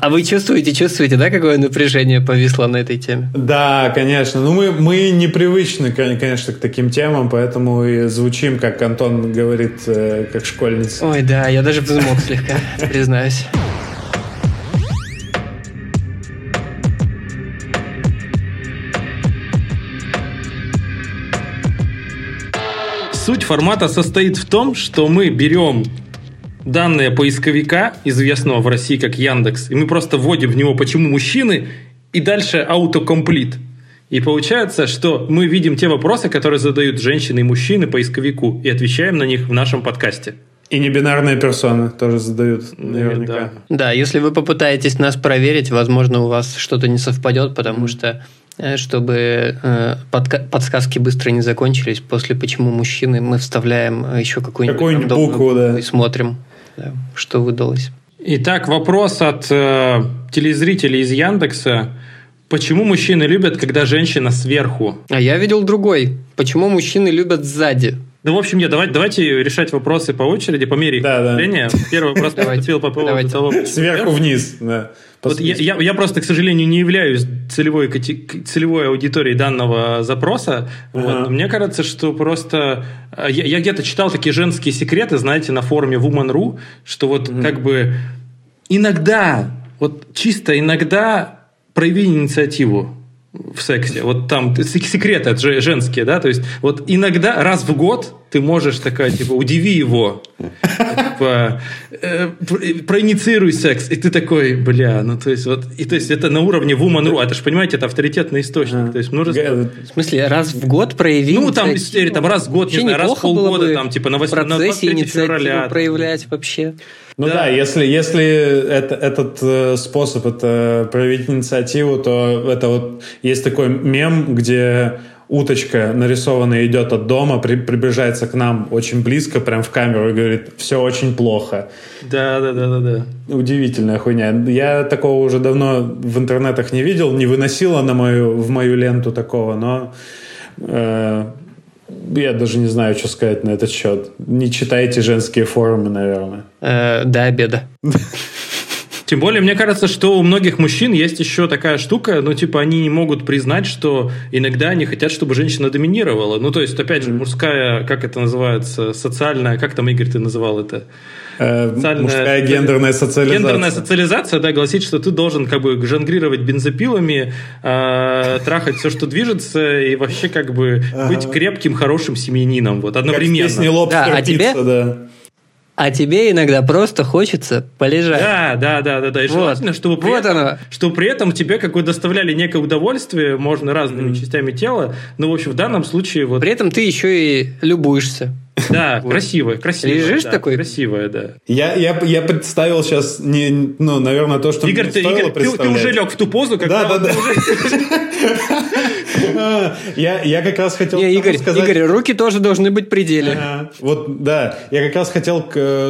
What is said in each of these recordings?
А вы чувствуете, чувствуете, да, какое напряжение повисло на этой теме? Да, конечно. Ну, мы, мы непривычны, конечно, к таким темам, поэтому и звучим, как Антон говорит, э, как школьница. Ой, да, я даже взмок слегка, признаюсь. Суть формата состоит в том, что мы берем данные поисковика, известного в России как Яндекс, и мы просто вводим в него «почему мужчины» и дальше автокомплит. И получается, что мы видим те вопросы, которые задают женщины и мужчины поисковику, и отвечаем на них в нашем подкасте. И небинарные персоны тоже задают наверняка. Да. да, если вы попытаетесь нас проверить, возможно, у вас что-то не совпадет, потому что Э, чтобы э, подсказки быстро не закончились. После «Почему мужчины» мы вставляем еще какую-нибудь, какую-нибудь букву, да. и смотрим, да, что выдалось. Итак, вопрос от э, телезрителей из Яндекса. Почему мужчины любят, когда женщина сверху? А я видел другой. Почему мужчины любят сзади? Ну, в общем, нет, давайте, давайте решать вопросы по очереди, по мере их да, да. Первый вопрос поступил по поводу того... Сверху вниз, да. Вот я, я, я просто, к сожалению, не являюсь целевой, целевой аудиторией данного запроса. Ага. Вот. Мне кажется, что просто... А, я, я где-то читал такие женские секреты, знаете, на форуме Woman.ru, что вот угу. как бы иногда, вот чисто иногда прояви инициативу в сексе. Вот там секреты женские, да, то есть вот иногда раз в год ты можешь такая, типа, удиви его, типа, э, проинициируй секс, и ты такой, бля, ну то есть вот, и то есть это на уровне Woman.ru, это же, понимаете, это авторитетный источник, то есть множество... В смысле, раз в год прояви Ну, там история, там раз в год, не знаю, раз в полгода, там, типа, на 23 февраля. проявлять вообще. Ну да, да если, если это, этот э, способ это проявить инициативу, то это вот есть такой мем, где уточка нарисованная идет от дома, при, приближается к нам очень близко, прям в камеру и говорит, все очень плохо. Да, да, да, да, да. Удивительная хуйня. Я такого уже давно в интернетах не видел, не выносила на мою, в мою ленту такого, но э, я даже не знаю, что сказать на этот счет. Не читайте женские форумы, наверное. Э, до обеда. Тем более, мне кажется, что у многих мужчин есть еще такая штука, ну, типа, они не могут признать, что иногда они хотят, чтобы женщина доминировала. Ну, то есть, опять же, мужская, как это называется, социальная, как там, Игорь, ты называл это? Э, социальная, мужская гендерная социализация. Гендерная социализация, да, гласит, что ты должен как бы жонглировать бензопилами, э, трахать все, что движется, и вообще как бы ага. быть крепким, хорошим семьянином, вот, одновременно. Как в песне да, а тебе, да а тебе иногда просто хочется полежать. Да, да, да, да, да. И желательно, чтобы при, вот этом, оно. чтобы при этом тебе как бы доставляли некое удовольствие, можно разными mm. частями тела, но, в общем, в данном случае... Вот... При этом ты еще и любуешься. Да, красивая, красивая. Лежишь да, такой? Красивая, да. Я, я, я представил сейчас, не, ну, наверное, то, что Игорь, мне ты, Игорь, ты, ты уже лег в ту позу, когда... Да, да, да. Я, я как раз хотел не, Игорь, сказать... Игорь, руки тоже должны быть пределе. Ага. Вот, да. Я как раз хотел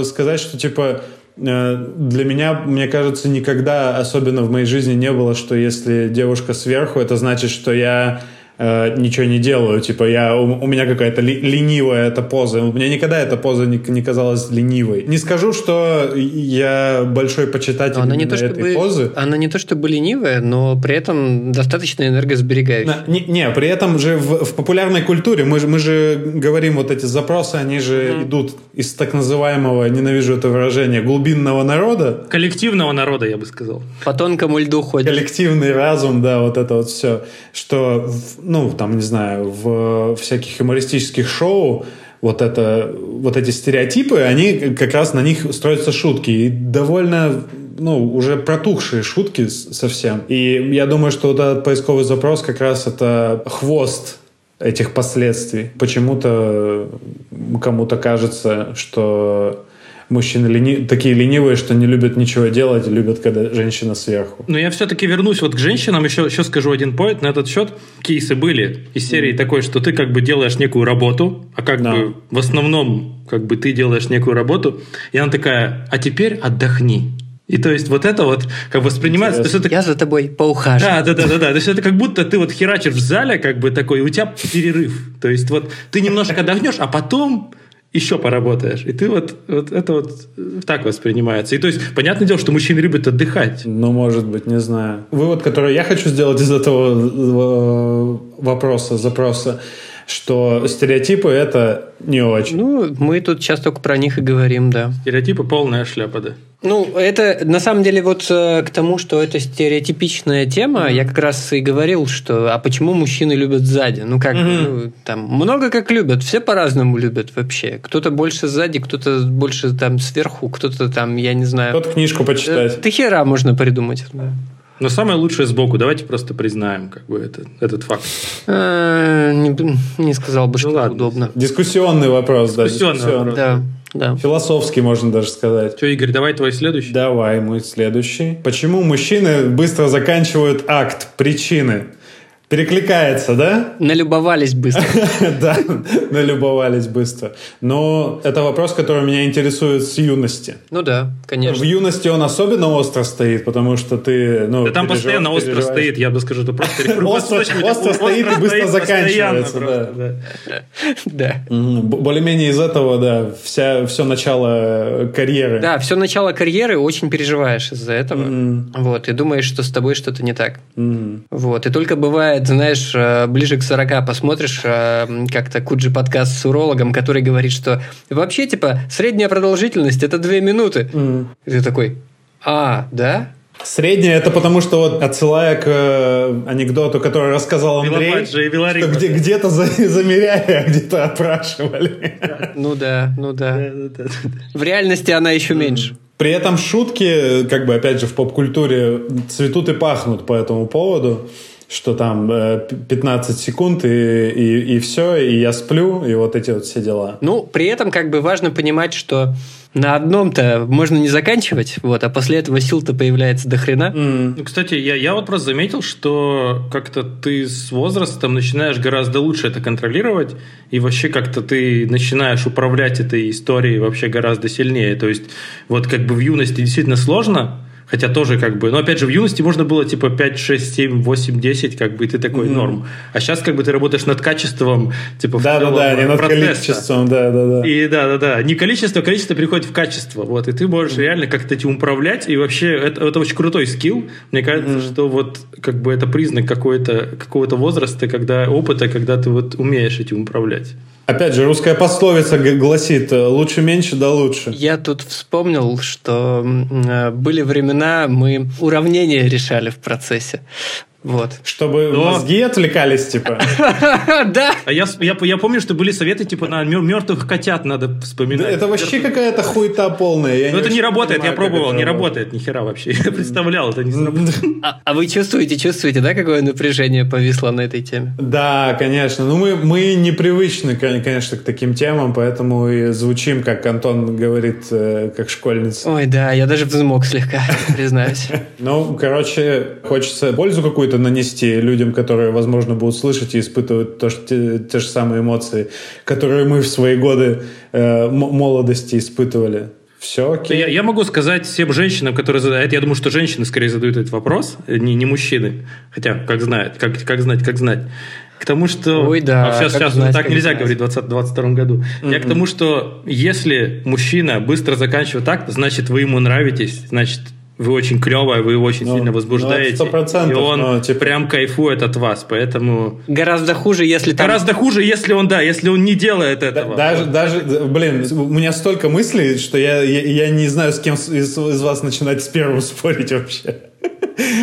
сказать, что, типа, э, для меня, мне кажется, никогда, особенно в моей жизни, не было, что если девушка сверху, это значит, что я э, ничего не делаю. Типа я, у, у меня какая-то ли, ленивая эта поза. У меня никогда эта поза не, не казалась ленивой. Не скажу, что я большой почитатель она не то, этой чтобы, позы. Она не то чтобы ленивая, но при этом достаточно энергосберегающая. Не, не при этом же в, в популярной культуре мы, мы же говорим вот эти запросы, они же mm. идут из так называемого, ненавижу это выражение, глубинного народа. Коллективного народа, я бы сказал. По тонкому льду ходит. Коллективный разум, да, вот это вот все. Что ну, там, не знаю, в всяких юмористических шоу вот, это, вот эти стереотипы, они как раз на них строятся шутки. И довольно ну, уже протухшие шутки совсем. И я думаю, что вот этот поисковый запрос как раз это хвост этих последствий. Почему-то кому-то кажется, что мужчины лени... такие ленивые, что не любят ничего делать, любят, когда женщина сверху. Но я все-таки вернусь вот к женщинам, еще, еще скажу один поинт на этот счет. Кейсы были из серии mm. такой, что ты как бы делаешь некую работу, а как да. бы в основном как бы ты делаешь некую работу, и она такая, а теперь отдохни. И то есть вот это вот как воспринимается... То есть это... Я за тобой поухаживаю. Да, да, да, да, да. То есть это как будто ты вот херачишь в зале, как бы такой, у тебя перерыв. То есть вот ты немножко отдохнешь, а потом еще поработаешь. И ты вот, вот это вот так воспринимается. И то есть, понятное дело, что мужчины любят отдыхать. Ну, может быть, не знаю. Вывод, который я хочу сделать из этого э, вопроса, запроса, что стереотипы это не очень. Ну, мы тут сейчас только про них и говорим, да. Стереотипы полная шляпа, да. Ну, это на самом деле вот э, к тому, что это стереотипичная тема, mm-hmm. я как раз и говорил, что а почему мужчины любят сзади? Ну, как, mm-hmm. ну, там, много как любят, все по-разному любят вообще. Кто-то больше сзади, кто-то больше там сверху, кто-то там, я не знаю. Кто-то книжку почитать. Ты хера можно придумать. Да. Но самое лучшее сбоку. Давайте просто признаем как бы это, этот факт. А, не, не сказал бы, что ну, ладно. удобно. Дискуссионный вопрос. Дискуссионный, да, дискуссионный. вопрос. Да. Да. Философский, можно даже сказать. Что, Игорь, давай твой следующий. Давай, мой следующий. Почему мужчины быстро заканчивают акт причины? Перекликается, да? Налюбовались быстро. Да, налюбовались быстро. Но это вопрос, который меня интересует с юности. Ну да, конечно. В юности он особенно остро стоит, потому что ты... Ну, да там постоянно остро стоит, я бы скажу, это просто... Остро стоит и быстро заканчивается. Да. Более-менее из этого, да, вся, все начало карьеры. Да, все начало карьеры очень переживаешь из-за этого. Вот, и думаешь, что с тобой что-то не так. Вот, и только бывает бывает, знаешь, э, ближе к 40 посмотришь э, как-то Куджи подкаст с урологом, который говорит, что вообще, типа, средняя продолжительность – это 2 минуты. Mm. И ты такой, а, да? Средняя это потому, что вот отсылая к э, анекдоту, который рассказал Андрей, что где, где-то за, замеряли, а где-то опрашивали. Ну да, ну да. В реальности она еще меньше. При этом шутки, как бы опять же в поп-культуре цветут и пахнут по этому поводу что там 15 э, секунд и, и, и все, и я сплю, и вот эти вот все дела. Ну, при этом как бы важно понимать, что на одном-то можно не заканчивать, вот, а после этого сил-то появляется до хрена. Mm. Ну, кстати, я, я вот просто заметил, что как-то ты с возрастом начинаешь гораздо лучше это контролировать, и вообще как-то ты начинаешь управлять этой историей вообще гораздо сильнее. То есть вот как бы в юности действительно сложно, Хотя тоже как бы, но опять же в юности можно было типа 5, 6, 7, 8, 10, как бы и ты такой mm-hmm. норм. А сейчас как бы ты работаешь над качеством, типа да, да, да, не над количеством, да, да, да. И да, да, да, не количество, количество приходит в качество, вот, и ты можешь mm-hmm. реально как-то этим управлять, и вообще это, это очень крутой скилл. Мне кажется, mm-hmm. что вот как бы это признак какой-то какого-то возраста, когда опыта, когда ты вот умеешь этим управлять. Опять же, русская пословица гласит «лучше меньше, да лучше». Я тут вспомнил, что э, были времена, мы уравнения решали в процессе. Вот. Чтобы Но... мозги отвлекались, типа. Да. А я, я, я помню, что были советы, типа, на мертвых котят надо вспоминать. это вообще какая-то хуета полная. Ну, это не работает, я пробовал, не работает ни хера вообще. Я представлял, это не а, а вы чувствуете, чувствуете, да, какое напряжение повисло на этой теме? Да, конечно. Ну, мы, мы непривычны, конечно, к таким темам, поэтому и звучим, как Антон говорит, э, как школьница. Ой, да, я даже взмок слегка, признаюсь. Ну, короче, хочется пользу какую-то нанести людям, которые, возможно, будут слышать и испытывать то, что, те, те же самые эмоции, которые мы в свои годы э, молодости испытывали. Все окей. Я, я могу сказать всем женщинам, которые задают, я думаю, что женщины скорее задают этот вопрос, э, не, не мужчины. Хотя, как знать, как, как знать, как знать. К тому, что... Ой, да. А сейчас, сейчас знать, так нельзя знать. говорить в 2022 году. Mm-hmm. Я к тому, что если мужчина быстро заканчивает так, значит, вы ему нравитесь, значит, вы очень клевая, вы его очень ну, сильно возбуждаете. Ну, 100%, и он но, типа... прям кайфует от вас, поэтому... Гораздо хуже, если там... Гораздо хуже, если он, да, если он не делает этого. Даже, даже блин, у меня столько мыслей, что я, я, я не знаю, с кем из, из вас начинать с первым спорить вообще.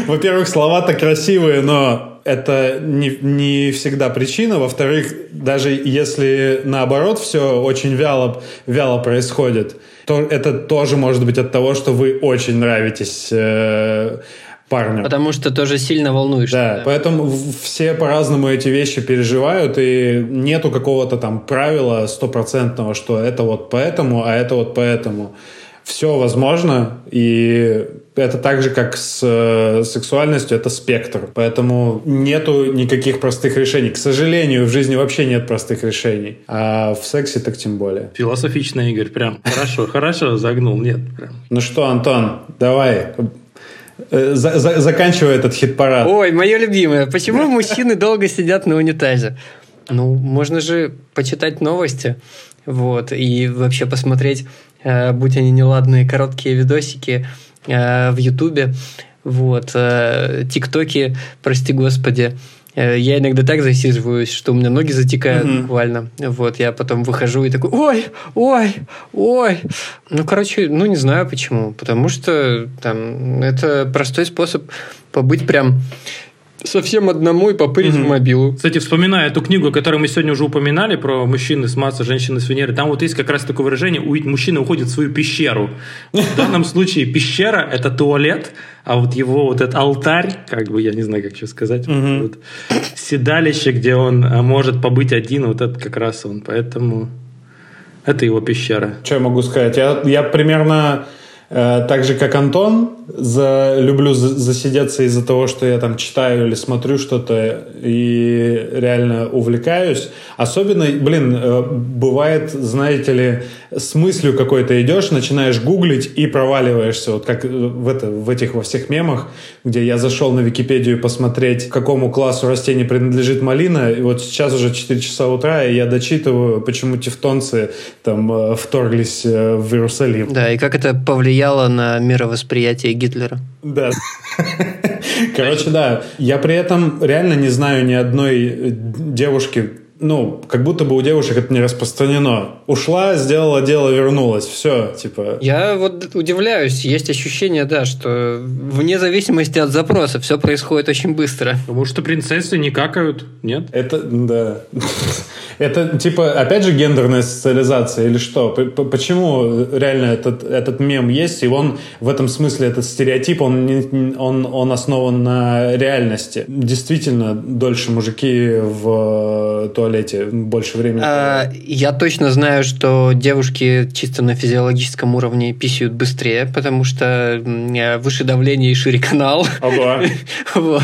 Во-первых, слова-то красивые, но это не, не всегда причина. Во-вторых, даже если наоборот все очень вяло, вяло происходит, то это тоже может быть от того, что вы очень нравитесь э, парню. Потому что тоже сильно волнуешь. Да, да, поэтому все по-разному эти вещи переживают, и нету какого-то там правила стопроцентного, что это вот поэтому, а это вот поэтому. Все возможно, и это так же, как с э, сексуальностью, это спектр. Поэтому нету никаких простых решений. К сожалению, в жизни вообще нет простых решений. А в сексе так тем более. Философично, Игорь, прям. Хорошо, хорошо загнул. Нет, прям. Ну что, Антон, давай, э, за, за, заканчивай этот хит-парад. Ой, мое любимое. Почему мужчины долго сидят на унитазе? Ну, можно же почитать новости, вот, и вообще посмотреть, э, будь они неладные, короткие видосики э, в Ютубе, вот, э, ТикТоки, прости господи, я иногда так засиживаюсь, что у меня ноги затекают mm-hmm. буквально. Вот, я потом выхожу и такой, ой, ой, ой. Ну, короче, ну, не знаю почему. Потому что там это простой способ побыть прям совсем одному и попырить mm-hmm. в мобилу. Кстати, вспоминая эту книгу, которую мы сегодня уже упоминали, про мужчины с Марса, женщины с Венеры, там вот есть как раз такое выражение, мужчина уходит в свою пещеру. В данном случае пещера – это туалет, а вот его вот этот алтарь, как бы, я не знаю, как еще сказать, mm-hmm. вот, седалище, где он а, может побыть один, вот это как раз он. Поэтому это его пещера. Что я могу сказать? Я, я примерно так же, как Антон, за, люблю засидеться из-за того, что я там читаю или смотрю что-то и реально увлекаюсь. Особенно, блин, э, бывает, знаете ли, с мыслью какой-то идешь, начинаешь гуглить и проваливаешься. Вот как в, это, в этих во всех мемах, где я зашел на Википедию посмотреть, какому классу растений принадлежит малина. И вот сейчас уже 4 часа утра, и я дочитываю, почему тевтонцы там э, вторглись в Иерусалим. Да, и как это повлияло повлияло на мировосприятие Гитлера. Да. Короче, да. Я при этом реально не знаю ни одной девушки, ну, как будто бы у девушек это не распространено. Ушла, сделала дело, вернулась. Все, типа. Я вот удивляюсь. Есть ощущение, да, что вне зависимости от запроса все происходит очень быстро. Потому что принцессы не какают, нет? Это, да. Это, типа, опять же, гендерная социализация или что? Почему реально этот, этот мем есть, и он в этом смысле, этот стереотип, он, он, он основан на реальности? Действительно, дольше мужики в туалете, больше времени. А, я точно знаю, что девушки чисто на физиологическом уровне писают быстрее, потому что выше давление и шире канал. Ага. вот.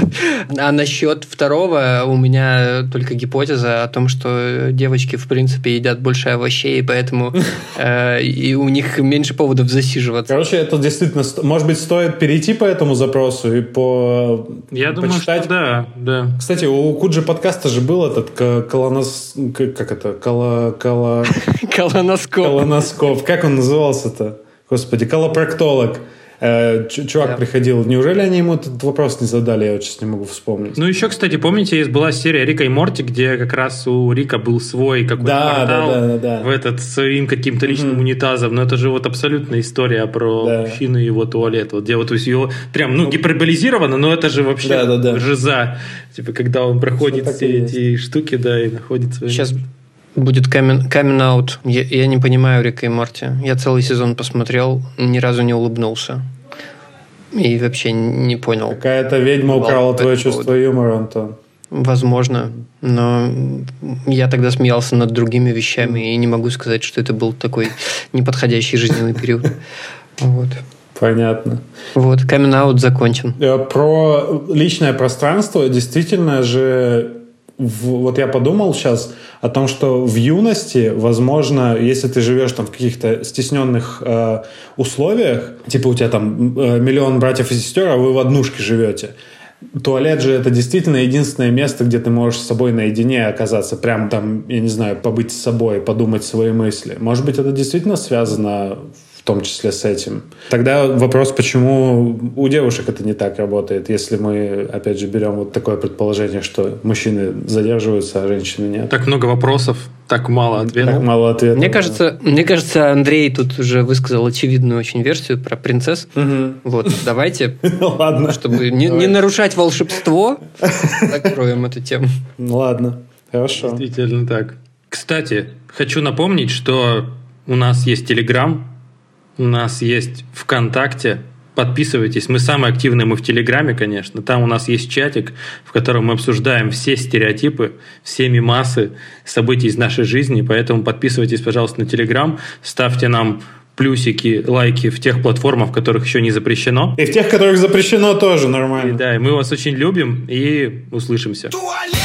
А насчет второго у меня только гипотеза о том, что девочки, в принципе, едят больше овощей, поэтому э, и у них меньше поводов засиживаться. Короче, это действительно, может быть, стоит перейти по этому запросу и по Я думаю, почитать. что да, да. Кстати, у Куджи подкаста же был этот колонос... Как это? Коло... Коло... Колоноскоп. Колоноскоп. Как он назывался-то? Господи, колопроктолог. Э, чувак да. приходил. Неужели они ему этот вопрос не задали? Я вот сейчас не могу вспомнить. Ну, еще, кстати, помните, есть была серия Рика и Морти, где как раз у Рика был свой какой-то да, портал да, да, да, в этот своим каким-то личным mm-hmm. унитазом. Но это же вот абсолютная история про да. мужчину и его туалет. Вот где вот его прям, ну, гиперболизировано, но это же вообще да, да, да. жиза. Типа, когда он проходит все эти есть. штуки, да, и находит свои... Сейчас Будет камен, камен аут. Я, я не понимаю Рика и Морти. Я целый сезон посмотрел, ни разу не улыбнулся. И вообще не понял. Какая-то ведьма украла твое чувство поводу. юмора, Антон. Возможно, но я тогда смеялся над другими вещами и не могу сказать, что это был такой неподходящий жизненный период. Вот. Понятно. Вот, камин закончен. Э, про личное пространство действительно же вот я подумал сейчас о том, что в юности, возможно, если ты живешь там в каких-то стесненных э, условиях, типа у тебя там э, миллион братьев и сестер, а вы в однушке живете, Туалет же это действительно единственное место, где ты можешь с собой наедине оказаться, прям там, я не знаю, побыть с собой, подумать свои мысли. Может быть, это действительно связано в том числе с этим. Тогда вопрос, почему у девушек это не так работает, если мы, опять же, берем вот такое предположение, что мужчины задерживаются, а женщины нет. Так много вопросов, так мало ответов. Так мало ответов. Мне кажется, мне кажется, Андрей тут уже высказал очевидную очень версию про принцесс. Угу. Вот, давайте, ладно, чтобы не, не нарушать волшебство, закроем эту тему. Ладно, хорошо. Действительно так. Кстати, хочу напомнить, что у нас есть Телеграм, нас есть ВКонтакте. Подписывайтесь. Мы самые активные, мы в Телеграме, конечно. Там у нас есть чатик, в котором мы обсуждаем все стереотипы, все мимасы, события из нашей жизни. Поэтому подписывайтесь, пожалуйста, на Телеграм. Ставьте нам плюсики, лайки в тех платформах, в которых еще не запрещено. И в тех, которых запрещено, тоже нормально. И, да, и мы вас очень любим и услышимся. Туалет!